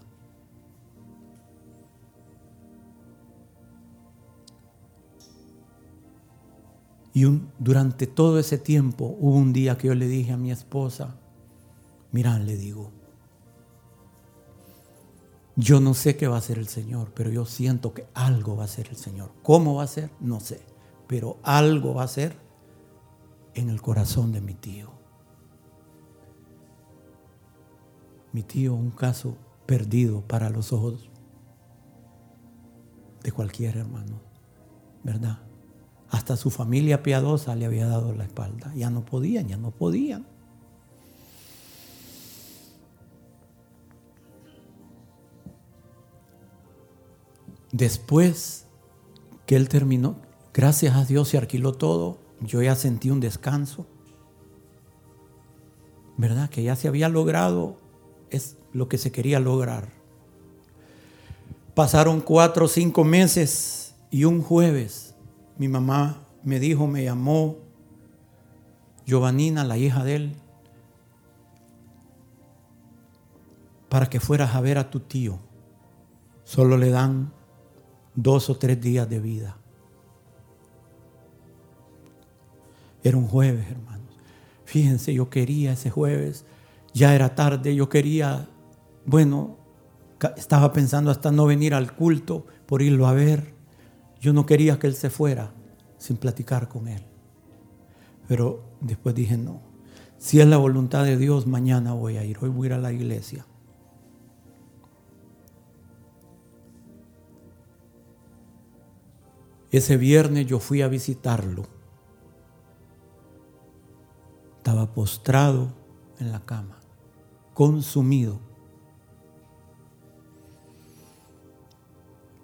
Y durante todo ese tiempo hubo un día que yo le dije a mi esposa, mira, le digo, yo no sé qué va a hacer el Señor, pero yo siento que algo va a hacer el Señor. ¿Cómo va a ser? No sé, pero algo va a ser en el corazón de mi tío. Mi tío un caso perdido para los ojos de cualquier hermano, ¿verdad? Hasta su familia piadosa le había dado la espalda. Ya no podían, ya no podían. Después que él terminó, gracias a Dios se alquiló todo, yo ya sentí un descanso. ¿Verdad? Que ya se había logrado lo que se quería lograr. Pasaron cuatro o cinco meses y un jueves mi mamá me dijo, me llamó Giovanina, la hija de él, para que fueras a ver a tu tío. Solo le dan dos o tres días de vida. Era un jueves, hermanos. Fíjense, yo quería ese jueves ya era tarde, yo quería, bueno, estaba pensando hasta no venir al culto por irlo a ver. Yo no quería que él se fuera sin platicar con él. Pero después dije, no, si es la voluntad de Dios, mañana voy a ir, hoy voy a ir a la iglesia. Ese viernes yo fui a visitarlo. Estaba postrado en la cama consumido.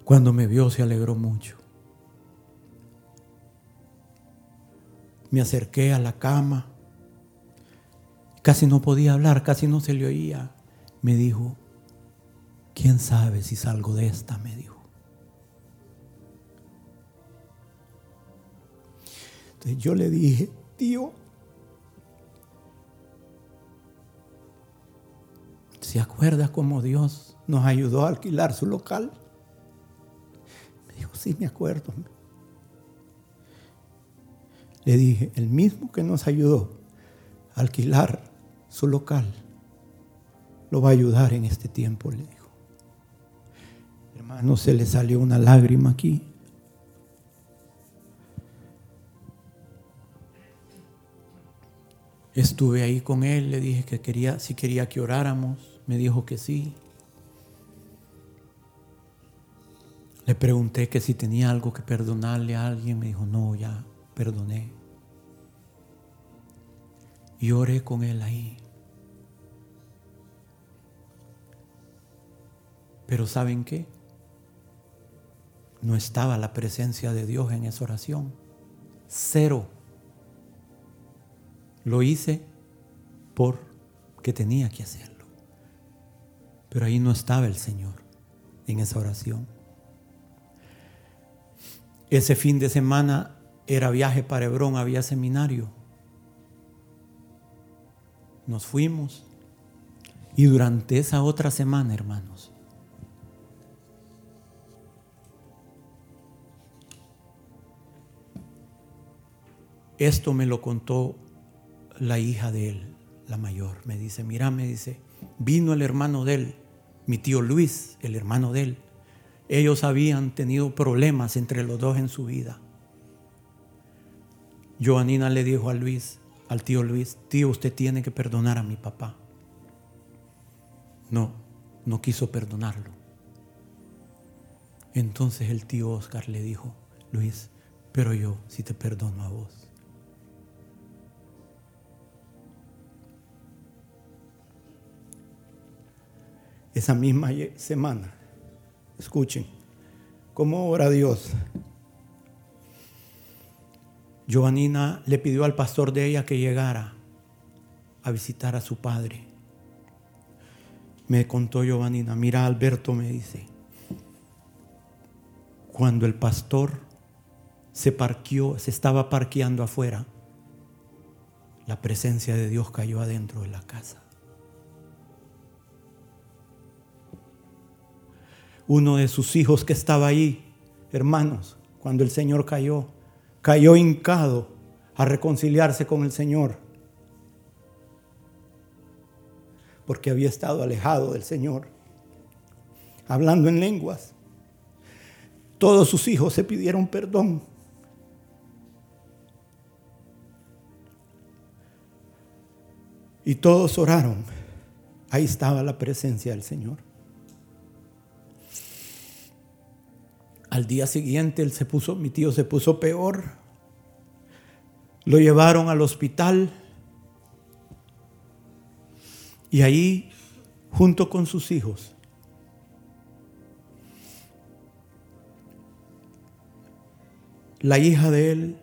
Cuando me vio se alegró mucho. Me acerqué a la cama. Casi no podía hablar, casi no se le oía. Me dijo, ¿quién sabe si salgo de esta? Me dijo. Entonces yo le dije, tío, ¿Se acuerda cómo Dios nos ayudó a alquilar su local? Sí, me acuerdo. Le dije, el mismo que nos ayudó a alquilar su local, lo va a ayudar en este tiempo, le dijo. Hermano, se le salió una lágrima aquí. Estuve ahí con él, le dije que quería, si quería que oráramos, me dijo que sí. Le pregunté que si tenía algo que perdonarle a alguien, me dijo, no, ya perdoné. Y oré con él ahí. Pero ¿saben qué? No estaba la presencia de Dios en esa oración. Cero. Lo hice porque tenía que hacerlo. Pero ahí no estaba el Señor en esa oración. Ese fin de semana era viaje para Hebrón, había seminario. Nos fuimos y durante esa otra semana, hermanos, esto me lo contó la hija de él, la mayor. Me dice, mira, me dice, vino el hermano de él, mi tío Luis, el hermano de él. Ellos habían tenido problemas entre los dos en su vida. Joanina le dijo a Luis, al tío Luis, tío, usted tiene que perdonar a mi papá. No, no quiso perdonarlo. Entonces el tío Oscar le dijo, Luis, pero yo sí te perdono a vos. Esa misma semana, escuchen, ¿cómo ora Dios? Joanina le pidió al pastor de ella que llegara a visitar a su padre. Me contó Giovanina, mira Alberto me dice, cuando el pastor se parqueó, se estaba parqueando afuera, la presencia de Dios cayó adentro de la casa. Uno de sus hijos que estaba ahí, hermanos, cuando el Señor cayó, cayó hincado a reconciliarse con el Señor. Porque había estado alejado del Señor, hablando en lenguas. Todos sus hijos se pidieron perdón. Y todos oraron. Ahí estaba la presencia del Señor. Al día siguiente él se puso, mi tío se puso peor. Lo llevaron al hospital. Y ahí, junto con sus hijos, la hija de él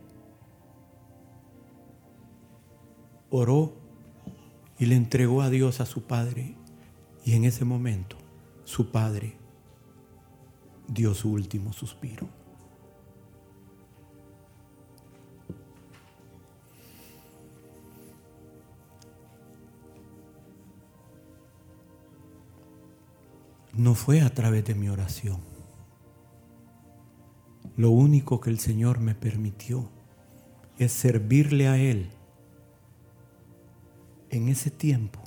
oró y le entregó a Dios a su padre. Y en ese momento su padre dio su último suspiro. No fue a través de mi oración. Lo único que el Señor me permitió es servirle a Él en ese tiempo,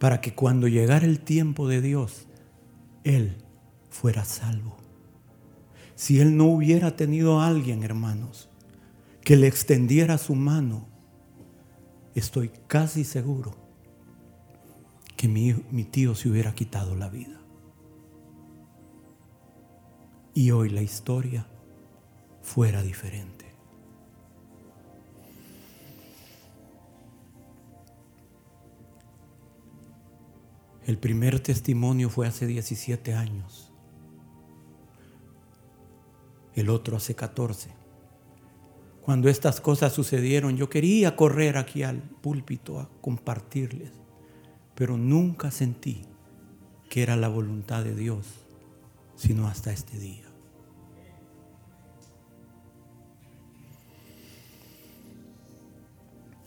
para que cuando llegara el tiempo de Dios, Él fuera salvo. Si él no hubiera tenido a alguien, hermanos, que le extendiera su mano, estoy casi seguro que mi, mi, tío se hubiera quitado la vida. Y hoy la historia fuera diferente. El primer testimonio fue hace 17 años el otro hace 14. Cuando estas cosas sucedieron, yo quería correr aquí al púlpito a compartirles, pero nunca sentí que era la voluntad de Dios, sino hasta este día.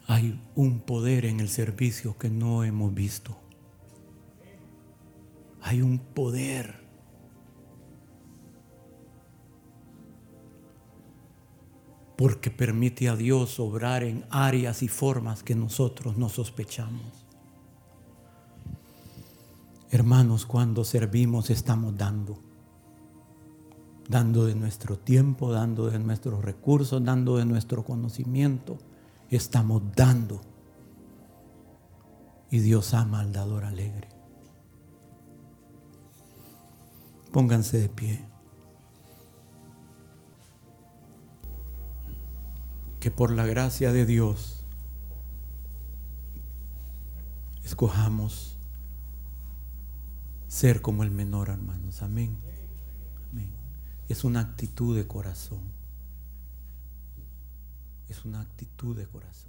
Hay un poder en el servicio que no hemos visto. Hay un poder porque permite a Dios obrar en áreas y formas que nosotros no sospechamos. Hermanos, cuando servimos estamos dando. Dando de nuestro tiempo, dando de nuestros recursos, dando de nuestro conocimiento. Estamos dando. Y Dios ama al dador alegre. Pónganse de pie. Que por la gracia de Dios escojamos ser como el menor, hermanos. Amén. Amén. Es una actitud de corazón. Es una actitud de corazón.